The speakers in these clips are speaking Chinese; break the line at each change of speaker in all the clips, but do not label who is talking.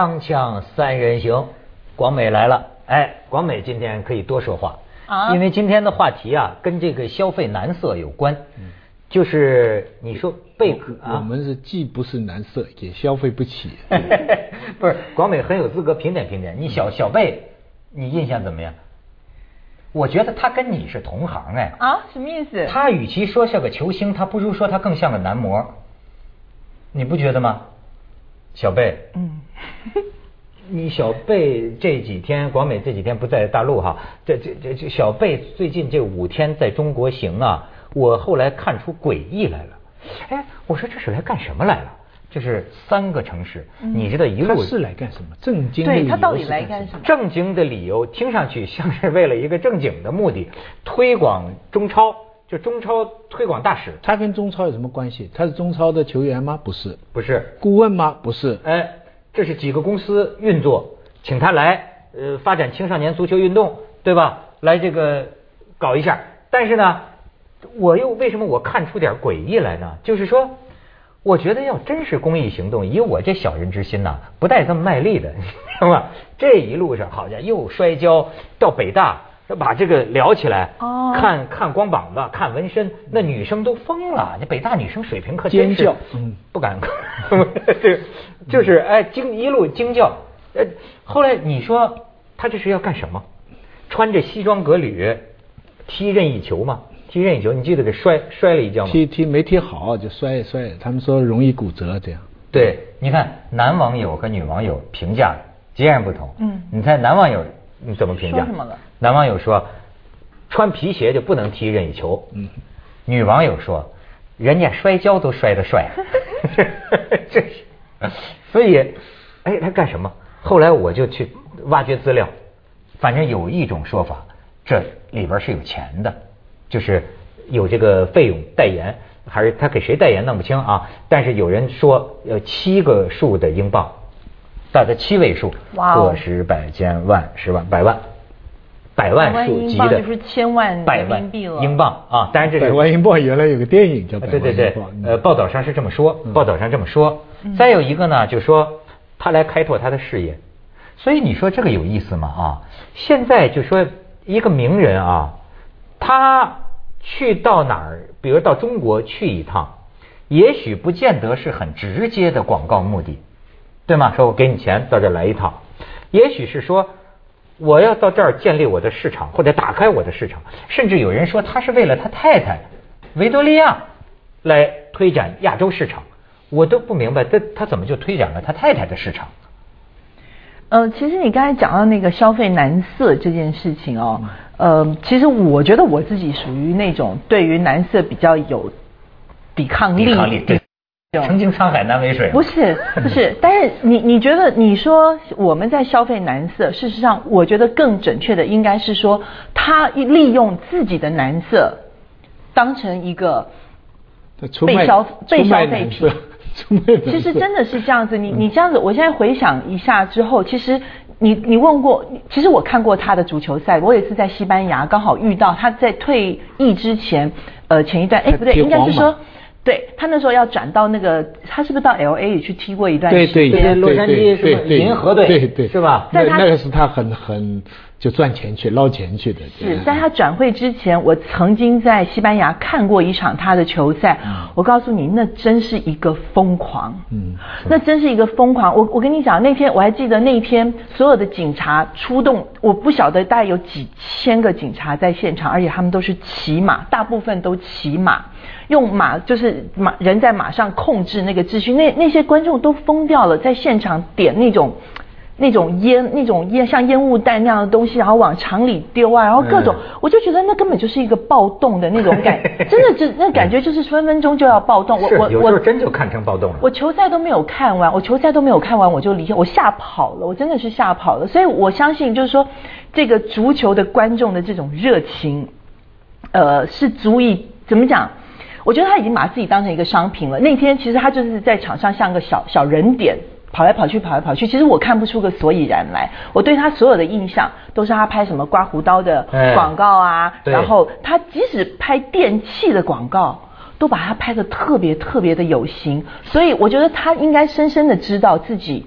张锵三人行，广美来了。哎，广美今天可以多说话
啊
因为今天的话题啊，跟这个消费男色有关。就是你说贝壳啊，
我们是既不是男色，也消费不起。
不是广美很有资格评点评点。你小小贝，你印象怎么样？我觉得他跟你是同行哎。
啊，什么意思？
他与其说像个球星，他不如说他更像个男模，你不觉得吗？小贝，
嗯，
你小贝这几天，广美这几天不在大陆哈，这这这这小贝最近这五天在中国行啊，我后来看出诡异来了。哎，我说这是来干什么来了？这是三个城市，你知道一路
他是来干什么？正经的理由
对他到底
是
来干什么？
正经的理由听上去像是为了一个正经的目的，推广中超，就中超推广大使，
他跟中超有什么关系？他是中超的球员吗？不是。
不是？
顾问吗？不是。
哎，这是几个公司运作，请他来，呃，发展青少年足球运动，对吧？来这个搞一下。但是呢，我又为什么我看出点诡异来呢？就是说，我觉得要真是公益行动，以我这小人之心呐、不带这么卖力的，你知道吗？这一路上好像又摔跤到北大。把这个聊起来，
哦
看看光膀子，看纹身，那女生都疯了。那北大女生水平可真是
尖叫嗯
不敢，对，就是哎惊一路惊叫。呃，后来你说他这是要干什么？穿着西装革履踢任意球吗？踢任意球，你记得给摔摔了一跤吗？
踢踢没踢好就摔摔，他们说容易骨折这样。
对，你看男网友和女网友评价截然不同。
嗯
你猜男网友你怎么评价？
说什么了
男网友说，穿皮鞋就不能踢任意球。
嗯，
女网友说，人家摔跤都摔得帅。这是，所以，哎，他干什么？后来我就去挖掘资料，反正有一种说法，这里边是有钱的，就是有这个费用代言，还是他给谁代言弄不清啊。但是有人说，呃，七个数的英镑，大概七位数，个十百千万十万百万。百万数级的，
就是千万
百万
人民币了
英镑啊！当然这是
百万英镑原来有个电影叫《百万
对对对
英镑》，嗯
呃，报道上是这么说，报道上这么说。
嗯
再有一个呢，就说他来开拓他的事业，所以你说这个有意思吗？啊，现在就说一个名人啊，他去到哪儿，比如到中国去一趟，也许不见得是很直接的广告目的，对吗？说我给你钱到这儿来一趟，也许是说。我要到这儿建立我的市场，或者打开我的市场，甚至有人说他是为了他太太维多利亚来推展亚洲市场，我都不明白，他他怎么就推展了他太太的市场？
呃，其实你刚才讲到那个消费男色这件事情哦，呃，其实我觉得我自己属于那种对于男色比较有抵抗力，
抵曾经沧海难为水。
不是不是，但是你你觉得你说我们在消费男色，事实上我觉得更准确的应该是说，他利用自己的男色当成一个被消被消费品其实真的是这样子，你你这样子，我现在回想一下之后，其实你你问过，其实我看过他的足球赛，我也是在西班牙刚好遇到他在退役之前，呃，前一段，哎不对，应该是说。对他那时候要转到那个，他是不是到 L A 也去踢过一段时间？
对对对
洛杉矶
对
什么
对对
银河队
对对
是吧？
那个是他很很就赚钱去捞钱去的。
是在他转会之前，我曾经在西班牙看过一场他的球赛。我告诉你，那真是一个疯狂。
嗯
那真是一个疯狂。我我跟你讲，那天我还记得那一天所有的警察出动，我不晓得大概有几千个警察在现场，而且他们都是骑马，大部分都骑马，用马就是马人在马上控制那个秩序。那那些观众都疯掉了，在现场点那种。那种烟，那种烟像烟雾弹那样的东西，然后往场里丢啊，然后各种，
嗯
我就觉得那根本就是一个暴动的那种感，真的就那感觉就是分分钟就要暴动。我
是有时
我我
候真就看成暴动了。
我球赛都没有看完，我球赛都没有看完，我就离开，我吓跑了，我真的是吓跑了。所以我相信，就是说，这个足球的观众的这种热情，呃，是足以怎么讲？我觉得他已经把自己当成一个商品了。那天其实他就是在场上像个小小人点。跑来跑去，跑来跑去，其实我看不出个所以然来。我对他所有的印象都是他拍什么刮胡刀的
哎
广告啊，
对
然后他即使拍电器的广告，都把他拍的特别特别的有型，所以我觉得他应该深深的知道自己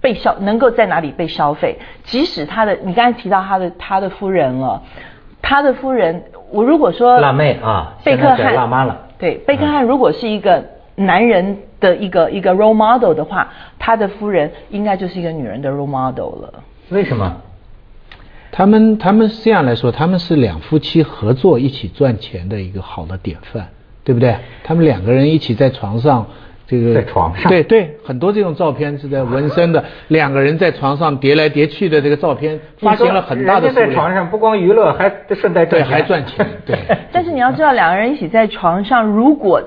被消能够在哪里被消费。即使他的，你刚才提到他的他的夫人了，他的夫人，我如果说
辣妹啊，
贝克汉
辣妈了。
对，贝克汉如果是一个男人的一个一个 role model 的话，他的夫人应该就是一个女人的 role model 了。
为什么？
他们他们是这样来说，他们是两夫妻合作一起赚钱的一个好的典范，对不对？他们两个人一起在床上，这个
在床上
对对，很多这种照片是在纹身的，两个人在床上叠来叠去的这个照片，发行了很大的
人家
数，
在床上不光娱乐，还顺带
对
赚钱，
还赚钱，对。
但是你要知道，两个人一起在床上，如果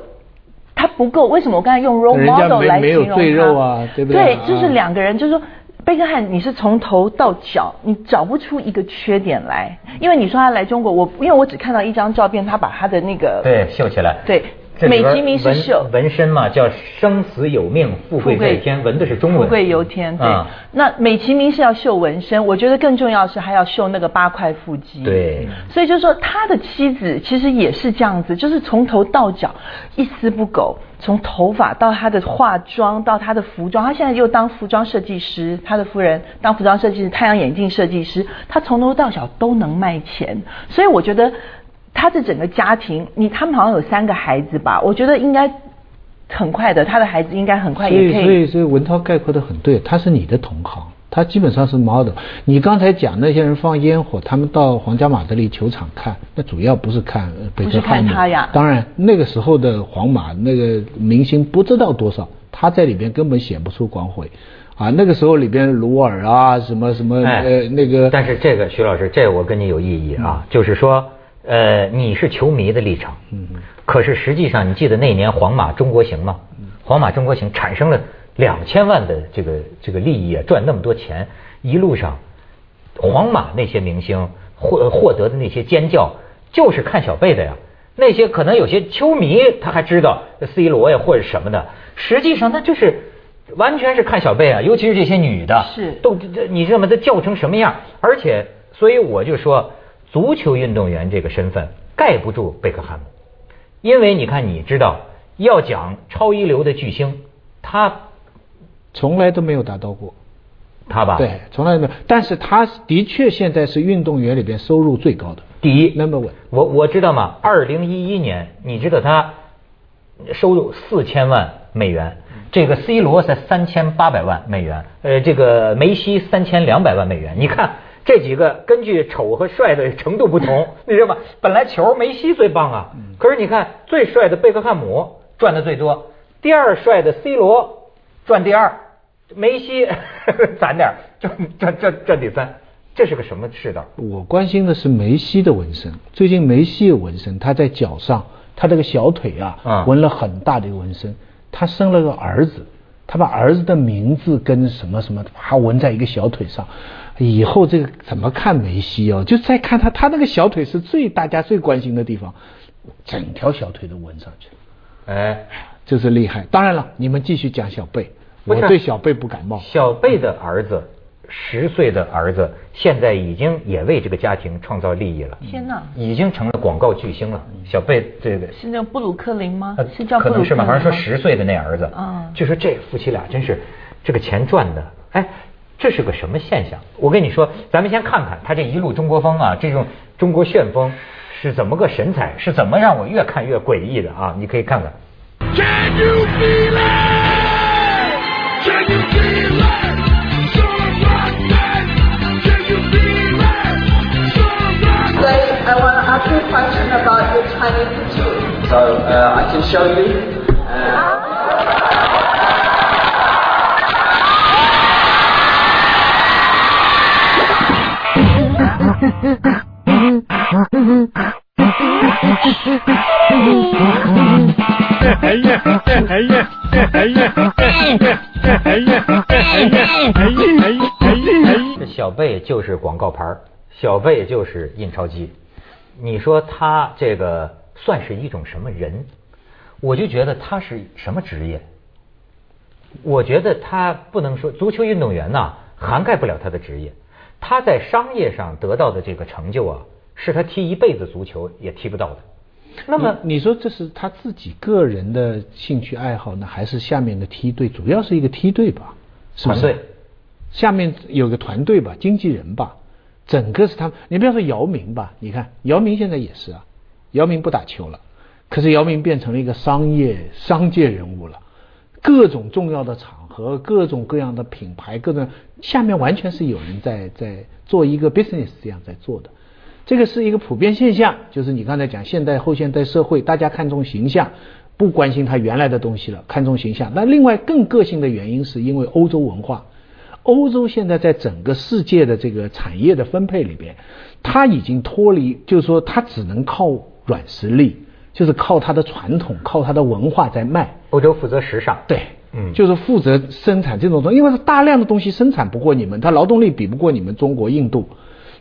他不够，为什么我刚才用 role model 来形容他？
赘肉啊对不对
对
啊，
就是两个人，就是说。贝克汉，你是从头到脚，你找不出一个缺点来，因为你说他来中国，我因为我只看到一张照片，他把他的那个
对秀起来。
对
这
美其名是
纹
绣
纹身嘛，叫生死有命，富贵在天，纹的是中文。
富贵由天，对。
啊
那美其名是要秀纹身，我觉得更重要是还要秀那个八块腹肌。
对
所以就是说，他的妻子其实也是这样子，就是从头到脚一丝不苟，从头发到他的化妆到他的服装，他现在又当服装设计师，他的夫人当服装设计师、太阳眼镜设计师，他从头到脚都能卖钱。所以我觉得他的整个家庭，你他们好像有三个孩子吧？我觉得应该很快的，他的孩子应该很快
所以，
也可
所以，所以文涛概括的很对，他是你的同行，他基本上是 model。你刚才讲那些人放烟火，他们到皇家马德里球场看，那主要不是看呃贝
不是
克汉姆，
看他呀
当然，那个时候的皇马那个明星不知道多少，他在里边根本显不出光辉。啊，那个时候里边鲁尔啊，什么什么、
哎
呃那个，
但是这个徐老师，这我跟你有异议啊，就是说，呃，你是球迷的立场，
嗯嗯
可是实际上，你记得那年皇马中国行吗？皇马中国行产生了两千万的这个这个利益啊，赚那么多钱，一路上，皇马那些明星获获得的那些尖叫，就是看小贝的呀。那些可能有些球迷他还知道 C 罗呀或者什么的，实际上那就是完全是看小贝啊，尤其是这些女的，
是
都你知道吗？他叫成什么样？而且，所以我就说，足球运动员这个身份盖不住贝克汉姆，因为你看，你知道，要讲超一流的巨星，他
从来都没有达到过。
他吧，
对，从来没有。但是他的确现在是运动员里边收入最高的。
第一
Number one
我我知道嘛？二零一一年，你知道他收入四千万美元，这个 C 罗才三千八百万美元，呃，这个梅西三千两百万美元。你看这几个根据丑和帅的程度不同，你知道吗？本来球梅西最棒啊，可是你看最帅的贝克汉姆赚的最多，第二帅的 C 罗赚第二，梅西 攒点儿赚赚赚赚第三，这是个什么世道？
我关心的是梅西的纹身。最近梅西有纹身，他在脚上，他这个小腿啊，
嗯
纹了很大的一个纹身。他生了个儿子，他把儿子的名字跟什么什么，他纹在一个小腿上。以后这个怎么看梅西哦？就再看他，他那个小腿是最大家最关心的地方，整条小腿都纹上去了，
哎。
就是厉害。当然了，你们继续讲小贝，我对小贝不感冒。
小贝的儿子，十岁的儿子，现在已经也为这个家庭创造利益了，
天哪，
已经成了广告巨星了。小贝这个
是那布鲁克林吗
呃？
是叫布鲁克林
可能是吧？好像说十岁的那儿子，
嗯
就说这夫妻俩真是这个钱赚的，哎，这是个什么现象？我跟你说，咱们先看看他这一路中国风啊，这种中国旋风是怎么个神采，是怎么让我越看越诡异的啊？你可以看看。
Can you feel it? Can you feel it? Soul rock band. Can you feel it? Soul rock
Today, I want to ask you a question about your Chinese food.
So uh, I can show you.
Band.
这小贝就是广告牌小贝就是印钞机。你说他这个算是一种什么人？我就觉得他是什么职业？我觉得他不能说足球运动员呐、涵盖不了他的职业。他在商业上得到的这个成就啊，是他踢一辈子足球也踢不到的。那么
你你说这是他自己个人的兴趣爱好呢，还是下面的梯队？主要是一个梯队吧，是不是？
团队
下面有个团队吧，经纪人吧，整个是他们。你不要说姚明吧，你看姚明现在也是啊，姚明不打球了，可是姚明变成了一个商业商界人物了，各种重要的场合，各种各样的品牌，各种下面完全是有人在在做一个 business 这样在做的。这个是一个普遍现象，就是你刚才讲现代后现代社会，大家看重形象，不关心他原来的东西了，看重形象。那另外更个性的原因，是因为欧洲文化。欧洲现在在整个世界的这个产业的分配里边，它已经脱离，就是说它只能靠软实力，就是靠它的传统，靠它的文化在卖。
欧洲负责时尚，
对，
嗯
就是负责生产这种东西，因为它大量的东西生产不过你们，它劳动力比不过你们中国、印度，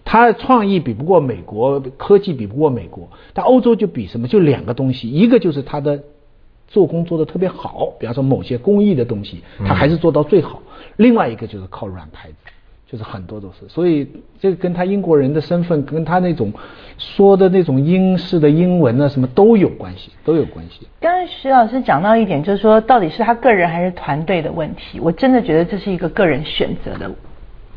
它创意比不过美国，科技比不过美国，但欧洲就比什么？就两个东西，一个就是它的做工做得特别好，比方说某些工艺的东西，它还是做到最好；另外一个就是靠软牌子。就是很多都是，所以这个跟他英国人的身份，跟他那种说的那种英式的英文啊，什么都有关系，都有关系。
刚才徐老师讲到一点，就是说到底是他个人还是团队的问题。我真的觉得这是一个个人选择的，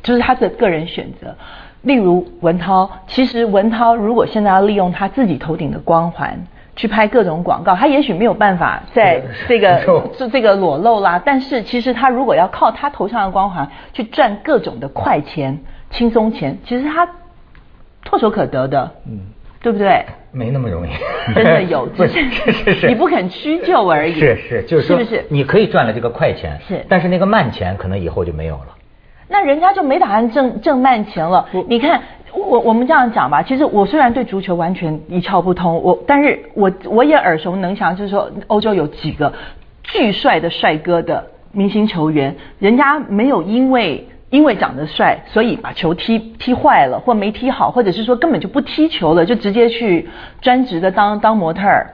就是他的个人选择。例如文涛，其实文涛如果现在要利用他自己头顶的光环去拍各种广告，他也许没有办法在 这个这 这个裸露啦。但是其实他如果要靠他头上的光环去赚各种的快钱、轻松钱，其实他唾手可得的，嗯，对不对？
没那么容易，
真的有，
就是是是是，
你不肯屈就而已。
是是，就是说，
是不是？
你可以赚了这个快钱，
是
但是那个慢钱可能以后就没有了。
那人家就没打算挣挣慢钱了。你看，我我们这样讲吧，其实我虽然对足球完全一窍不通，我但是我我也耳熟能详，就是说欧洲有几个巨帅的帅哥的明星球员，人家没有因为。因为长得帅，所以把球踢踢坏了，或没踢好，或者是说根本就不踢球了，就直接去专职的当当模特儿。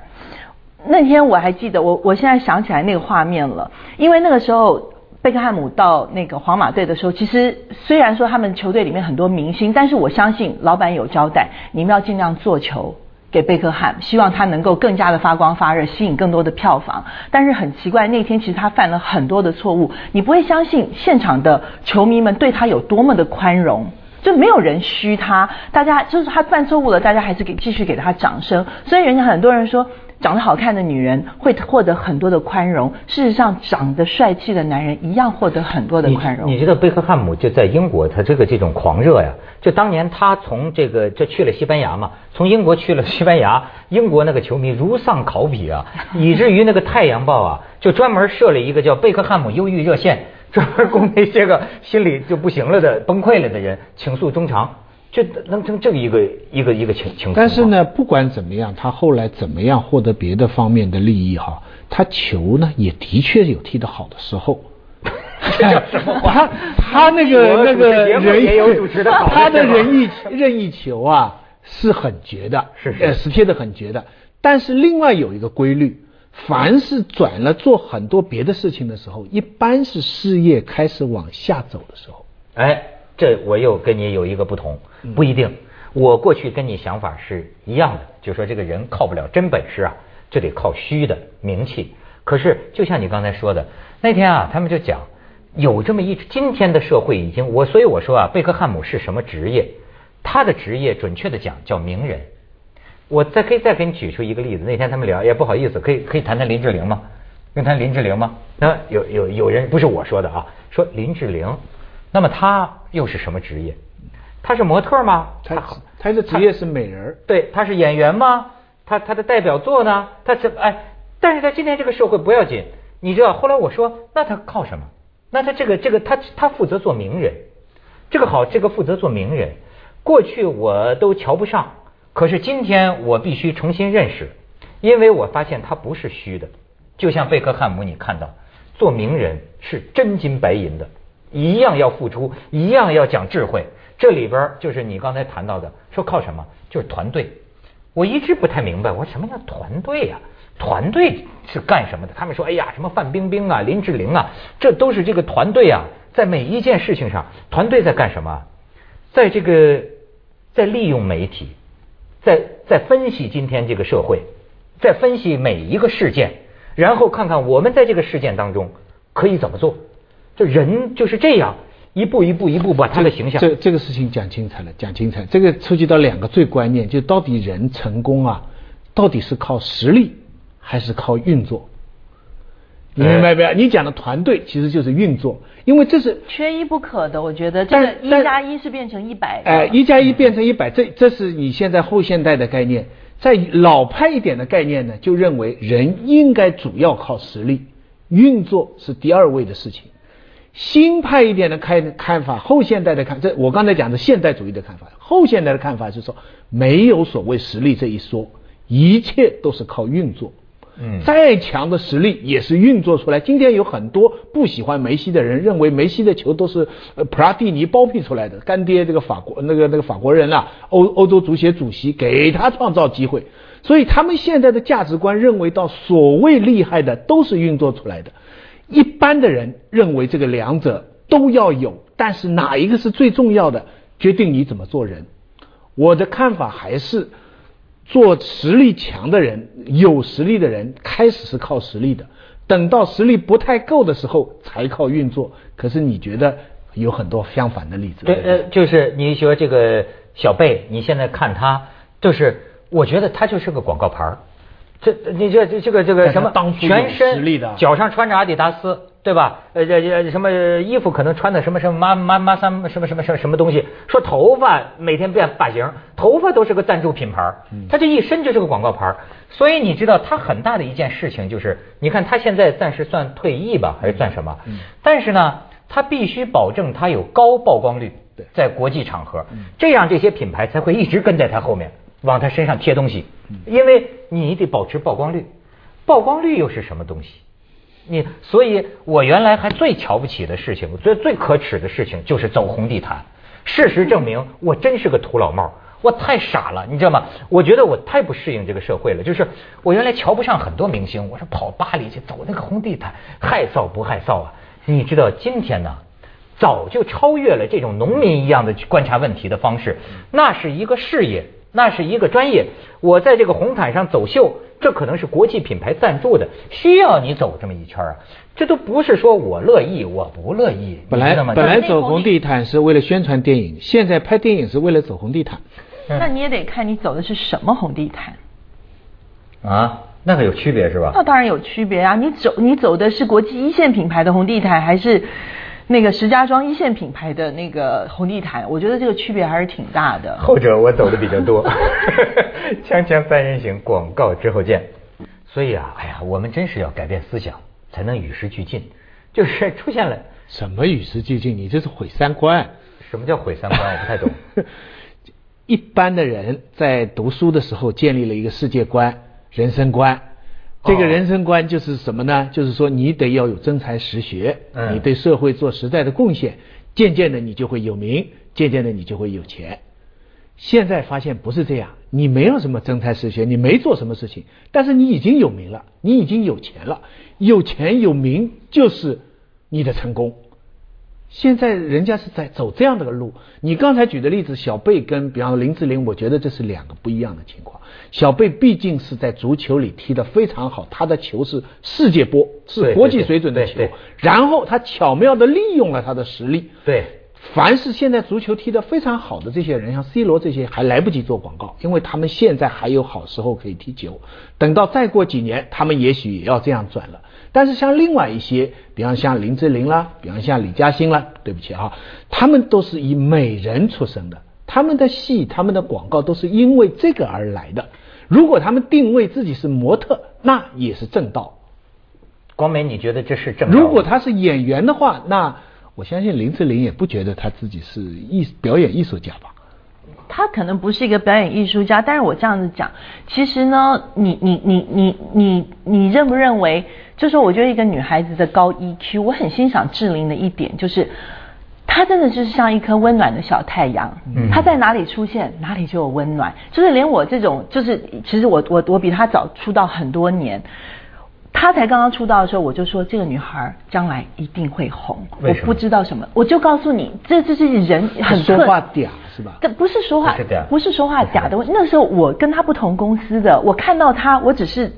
那天我还记得，我我现在想起来那个画面了，因为那个时候贝克汉姆到那个皇马队的时候，其实虽然说他们球队里面很多明星，但是我相信老板有交代，你们要尽量做球给贝克汉姆，希望他能够更加的发光发热，吸引更多的票房。但是很奇怪，那天其实他犯了很多的错误，你不会相信现场的球迷们对他有多么的宽容。就没有人虚他，大家就是他犯错误了，大家还是给继续给他掌声。所以人家很多人说，长得好看的女人会获得很多的宽容，事实上长得帅气的男人一样获得很多的宽容。
你你知道贝克汉姆就在英国，他这个这种狂热呀，就当年他从这个这去了西班牙嘛，从英国去了西班牙，英国那个球迷如丧考妣啊，以至于那个《太阳报》啊，就专门设了一个叫贝克汉姆忧郁热线。专门供那些个心里就不行了的、崩溃了的人倾诉衷肠，这能成这个一个一个一个情情况。
但是呢，不管怎么样，他后来怎么样获得别的方面的利益哈，他球呢也的确有踢得好的时候。他他那个那个人
也有主持的好，
他的任意任意球啊是很绝的，
是是
呃是贴的很绝的。但是另外有一个规律。凡是转了做很多别的事情的时候，一般是事业开始往下走的时候。
哎，这我又跟你有一个不同，不一定。我过去跟你想法是一样的，就说这个人靠不了真本事啊，就得靠虚的名气。可是就像你刚才说的，那天啊，他们就讲有这么一今天的社会已经我，所以我说啊，贝克汉姆是什么职业？他的职业准确的讲叫名人。我再可以再给你举出一个例子。那天他们聊，也不好意思，可以可以谈谈林志玲吗？能谈林志玲吗？那有有有人不是我说的啊，说林志玲，那么她又是什么职业？她是模特吗？
她她的职业是美人。
对，她是演员吗？她她的代表作呢？她是哎，但是在今天这个社会不要紧，你知道？后来我说，那她靠什么？那她这个这个她她负责做名人，这个好，这个负责做名人。过去我都瞧不上。可是今天我必须重新认识，因为我发现他不是虚的，就像贝克汉姆，你看到做名人是真金白银的，一样要付出，一样要讲智慧。这里边就是你刚才谈到的，说靠什么？就是团队。我一直不太明白，我说什么叫团队呀？团队是干什么的？他们说，哎呀，什么范冰冰啊、林志玲啊，这都是这个团队啊，在每一件事情上，团队在干什么？在这个在利用媒体。在在分析今天这个社会，在分析每一个事件，然后看看我们在这个事件当中可以怎么做。就人就是这样，一步一步一步把他的形象。
这这个事情讲精彩了，讲精彩。这个触及到两个最关键，就到底人成功啊，到底是靠实力还是靠运作？你明白没有？你讲的团队其实就是运作，因为这是
缺一不可的。我觉得这
但
个一
但
加一是变成一百的。
哎，一加一变成一百，这这是你现在后现代的概念。在老派一点的概念呢，就认为人应该主要靠实力，运作是第二位的事情。新派一点的看看法，后现代的看，这我刚才讲的现代主义的看法，后现代的看法是说，没有所谓实力这一说，一切都是靠运作。
嗯
再强的实力也是运作出来。今天有很多不喜欢梅西的人，认为梅西的球都是呃普拉蒂尼包庇出来的，干爹这个法国那个那个法国人啊，欧欧洲足协主席给他创造机会，所以他们现在的价值观认为到所谓厉害的都是运作出来的。一般的人认为这个两者都要有，但是哪一个是最重要的，决定你怎么做人。我的看法还是，做实力强的人、有实力的人，开始是靠实力的，等到实力不太够的时候才靠运作。可是你觉得有很多相反的例子？
对，呃，就是你说这个小贝，你现在看他，就是我觉得他就是个广告牌儿。这你这这这个这个什么
当
全身
实力的
脚上穿着阿迪达斯，对吧？呃这这什么衣服可能穿的什么什么妈妈妈三什么什么什么什么东西？说头发每天变发型，头发都是个赞助品牌他这一身就是个广告牌。所以你知道他很大的一件事情就是，你看他现在暂时算退役吧，还是算什么？
嗯
但是呢，他必须保证他有高曝光率，在国际场合，这样这些品牌才会一直跟在他后面，往他身上贴东西，因为你得保持曝光率，曝光率又是什么东西？你，所以我原来还最瞧不起的事情，最最可耻的事情就是走红地毯。事实证明，我真是个土老帽，我太傻了，你知道吗？我觉得我太不适应这个社会了。就是我原来瞧不上很多明星，我说跑巴黎去走那个红地毯，害臊不害臊啊？你知道今天呢？早就超越了这种农民一样的去观察问题的方式，那是一个事业，那是一个专业。我在这个红毯上走秀，这可能是国际品牌赞助的，需要你走这么一圈啊。这都不是说我乐意，我不乐意，
本来
你知道吗？
本来走红地毯是为了宣传电影，现在拍电影是为了走红地毯。
那你也得看你走的是什么红地毯。
啊，那个有区别是吧？
那当然有区别啊！你走你走的是国际一线品牌的红地毯，还是那个石家庄一线品牌的那个红地毯？我觉得这个区别还是挺大的。
后者我走的比较多。锵锵三人行，广告之后见。所以啊，哎呀，我们真是要改变思想，才能与时俱进。就是出现了
什么与时俱进？你这是毁三观。
什么叫毁三观？我不太懂。
一般的人在读书的时候建立了一个世界观、人生观。这个
哦
人生观就是什么呢？就是说你得要有真才实学，
嗯
你对社会做实在的贡献，渐渐的你就会有名，渐渐的你就会有钱。现在发现不是这样，你没有什么真才实学，你没做什么事情，但是你已经有名了，你已经有钱了，有钱有名就是你的成功。现在人家是在走这样的个路。你刚才举的例子，小贝跟比方说林志玲，我觉得这是两个不一样的情况。小贝毕竟是在足球里踢得非常好，他的球是世界波，是国际水准的球。然后他巧妙的利用了他的实力。
对，
凡是现在足球踢得非常好的这些人，像 C 罗这些，还来不及做广告，因为他们现在还有好时候可以踢球。等到再过几年，他们也许也要这样转了。但是像另外一些，比方像林志玲啦，比方像李嘉欣啦，对不起啊，他们都是以美人出身的，他们的戏、他们的广告都是因为这个而来的。如果他们定位自己是模特，那也是正道。
光美，你觉得这是正道？
如果他是演员的话，那我相信林志玲也不觉得他自己是艺表演艺术家吧？
他可能不是一个表演艺术家，但是我这样子讲，其实呢，你你你你你你认不认为？就是我觉得一个女孩子的高 EQ，我很欣赏志玲的一点就是。她真的就是像一颗温暖的小太阳，
嗯
她在哪里出现，哪里就有温暖。就是连我这种，就是其实我我我比她早出道很多年，她才刚刚出道的时候，我就说这个女孩将来一定会红。我不知道什么，我就告诉你，这这是人很
说话嗲是吧？
这不是说话
不是嗲，
不是说话嗲的问题。那时候我跟她不同公司的，我看到她，我只是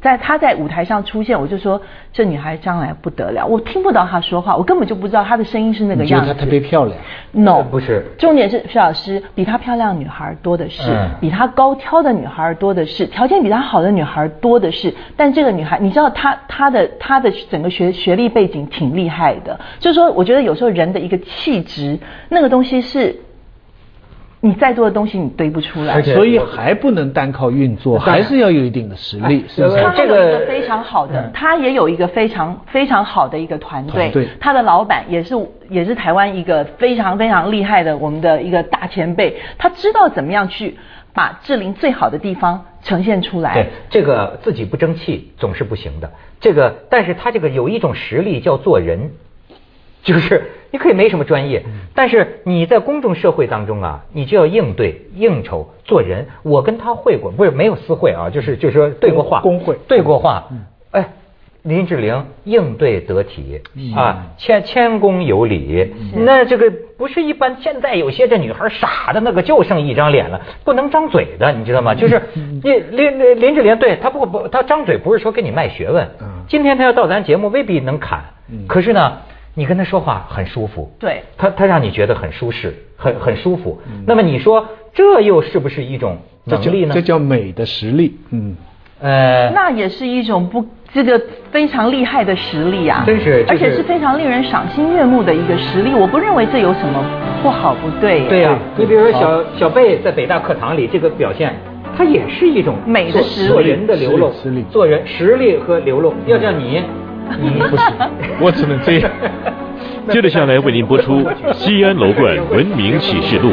在她在舞台上出现，我就说这女孩将来不得了。我听不到她说话，我根本就不知道她的声音是那个样子。
你觉得她特别漂亮
？No，
不是
重点是徐老师比她漂亮的女孩多的是，
嗯
比她高挑的女孩多的是，条件比她好的女孩多的是。但这个女孩，你知道她她的她的整个学学历背景挺厉害的，就是说，我觉得有时候人的一个气质，那个东西是。你再多的东西你堆不出来，
而且
所以还不能单靠运作，还是要有一定的实力，
哎
是不是？
他
这个
有一个非常好的
嗯，
他也有一个非常非常好的一个团队。
团队，
他的老板也是也是台湾一个非常非常厉害的我们的一个大前辈，他知道怎么样去把志玲最好的地方呈现出来。
对。这个自己不争气总是不行的。这个，但是他这个有一种实力叫做人，就是你可以没什么专业，但是你在公众社会当中啊，你就要应对应酬做人。我跟他会过，不是没有私会啊，就是就是说对过话，
公会
对过话。哎，林志玲应对得体啊，谦谦恭有礼。那这个不是一般，现在有些这女孩傻的那个就剩一张脸了，不能张嘴的，你知道吗？就是你林林林志玲，对她不不，她张嘴不是说跟你卖学问
嗯。
今天她要到咱节目，未必能侃
嗯，
可是呢，你跟他说话很舒服。
对
他他让你觉得很舒适，很很舒服。那么你说这又是不是一种能力呢
这？叫美的实力，嗯。
呃，
那也是一种不这个非常厉害的实力啊，
真是就是
而且是非常令人赏心悦目的一个实力。我不认为这有什么不好不对。
对呀、
对
你比如说小小贝在北大课堂里这个表现，他也是一种
美的实力
做人的流露，
实力实力
做人实力和流露。要叫你，你
不行我只能这样。
接着下来为您播出《西安楼冠文明启示录》。